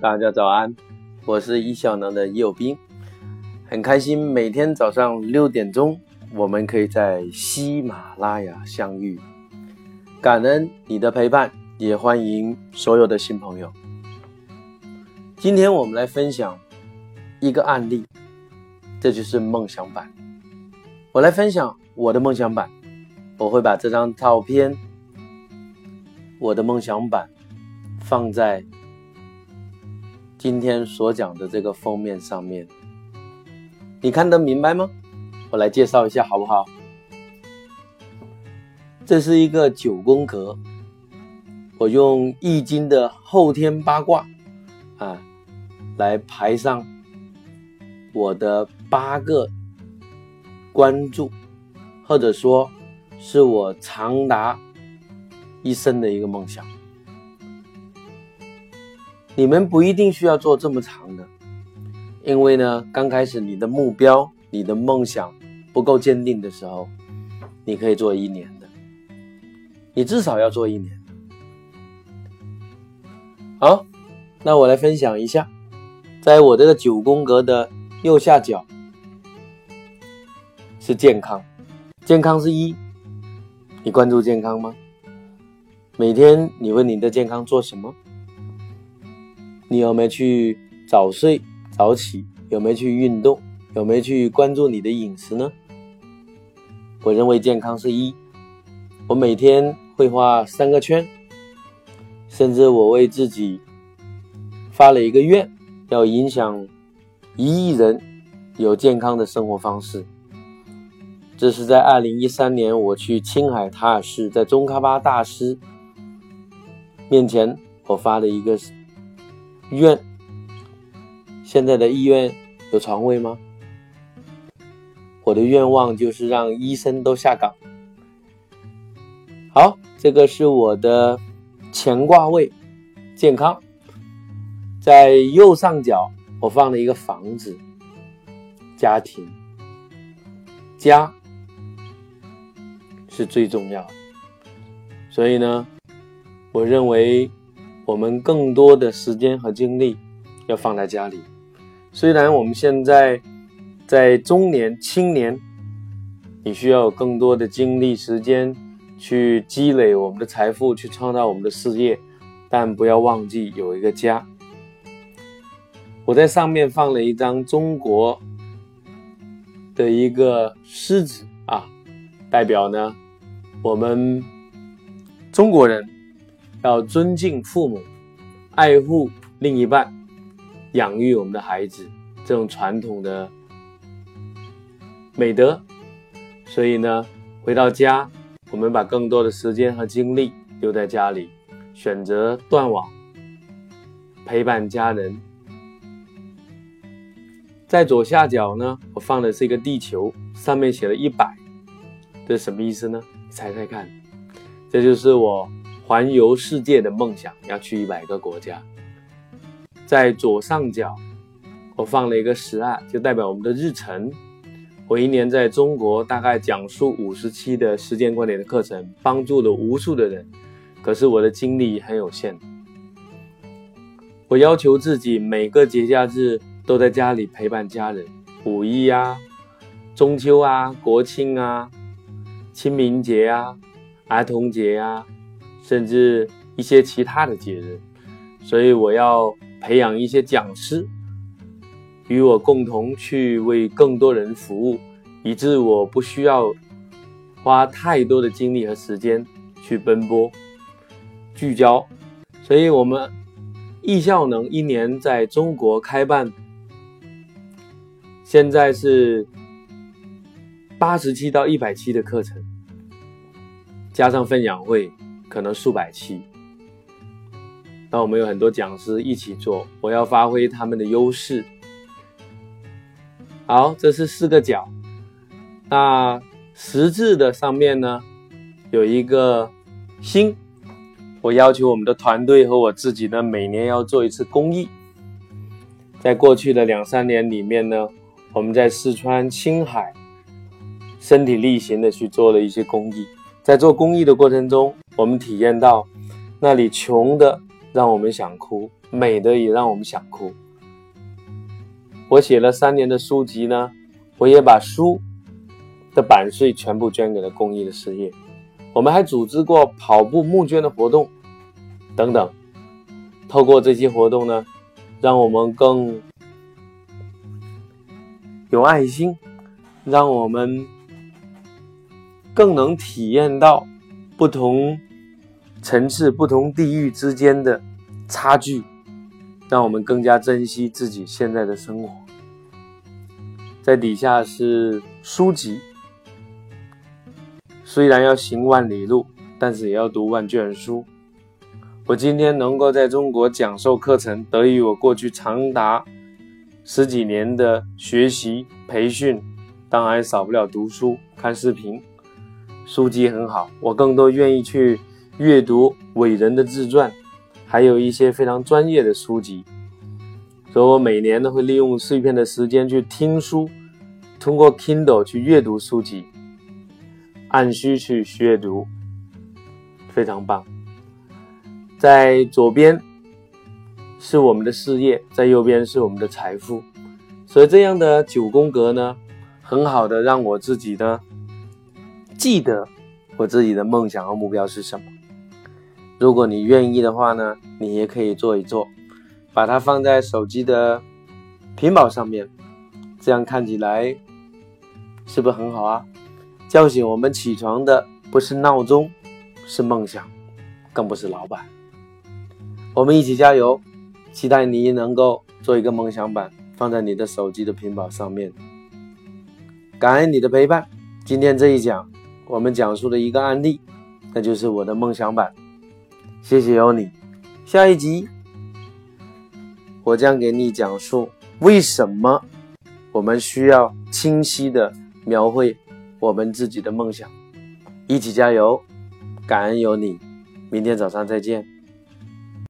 大家早安，我是易小能的右斌，很开心每天早上六点钟，我们可以在喜马拉雅相遇，感恩你的陪伴，也欢迎所有的新朋友。今天我们来分享一个案例，这就是梦想版。我来分享我的梦想版，我会把这张照片，我的梦想版放在。今天所讲的这个封面上面，你看得明白吗？我来介绍一下好不好？这是一个九宫格，我用易经的后天八卦啊来排上我的八个关注，或者说是我长达一生的一个梦想。你们不一定需要做这么长的，因为呢，刚开始你的目标、你的梦想不够坚定的时候，你可以做一年的，你至少要做一年。好，那我来分享一下，在我这个九宫格的右下角是健康，健康是一，你关注健康吗？每天你为你的健康做什么？你有没有去早睡早起？有没有去运动？有没有去关注你的饮食呢？我认为健康是一，我每天会画三个圈，甚至我为自己发了一个愿，要影响一亿人有健康的生活方式。这是在二零一三年我去青海塔尔市，在宗喀巴大师面前我发的一个。院，现在的医院有床位吗？我的愿望就是让医生都下岗。好，这个是我的乾卦位，健康。在右上角，我放了一个房子，家庭，家是最重要的。所以呢，我认为。我们更多的时间和精力要放在家里。虽然我们现在在中年、青年，你需要更多的精力、时间去积累我们的财富，去创造我们的事业，但不要忘记有一个家。我在上面放了一张中国的一个狮子啊，代表呢我们中国人。要尊敬父母，爱护另一半，养育我们的孩子，这种传统的美德。所以呢，回到家，我们把更多的时间和精力留在家里，选择断网，陪伴家人。在左下角呢，我放的是一个地球，上面写了一百，这是什么意思呢？猜猜看，这就是我。环游世界的梦想要去一百个国家，在左上角我放了一个十二，就代表我们的日程。我一年在中国大概讲述五十期的时间管理的课程，帮助了无数的人。可是我的精力很有限，我要求自己每个节假日都在家里陪伴家人，五一啊、中秋啊、国庆啊、清明节啊、儿童节啊。甚至一些其他的节日，所以我要培养一些讲师，与我共同去为更多人服务，以致我不需要花太多的精力和时间去奔波、聚焦。所以，我们易效能一年在中国开办，现在是八十期到一百期的课程，加上分享会。可能数百期，那我们有很多讲师一起做，我要发挥他们的优势。好，这是四个角，那十字的上面呢有一个心，我要求我们的团队和我自己呢每年要做一次公益。在过去的两三年里面呢，我们在四川、青海身体力行的去做了一些公益。在做公益的过程中，我们体验到那里穷的让我们想哭，美的也让我们想哭。我写了三年的书籍呢，我也把书的版税全部捐给了公益的事业。我们还组织过跑步募捐的活动等等。透过这些活动呢，让我们更有爱心，让我们更能体验到不同层次、不同地域之间的差距，让我们更加珍惜自己现在的生活。在底下是书籍，虽然要行万里路，但是也要读万卷书。我今天能够在中国讲授课程，得益于我过去长达十几年的学习培训，当然少不了读书、看视频。书籍很好，我更多愿意去阅读伟人的自传，还有一些非常专业的书籍。所以我每年都会利用碎片的时间去听书，通过 Kindle 去阅读书籍，按需去阅读，非常棒。在左边是我们的事业，在右边是我们的财富，所以这样的九宫格呢，很好的让我自己呢记得我自己的梦想和目标是什么。如果你愿意的话呢，你也可以做一做，把它放在手机的屏保上面，这样看起来是不是很好啊？叫醒我们起床的不是闹钟，是梦想，更不是老板。我们一起加油，期待你能够做一个梦想版，放在你的手机的屏保上面。感恩你的陪伴。今天这一讲，我们讲述了一个案例，那就是我的梦想版。谢谢有你。下一集，我将给你讲述为什么我们需要清晰的描绘我们自己的梦想。一起加油，感恩有你。明天早上再见。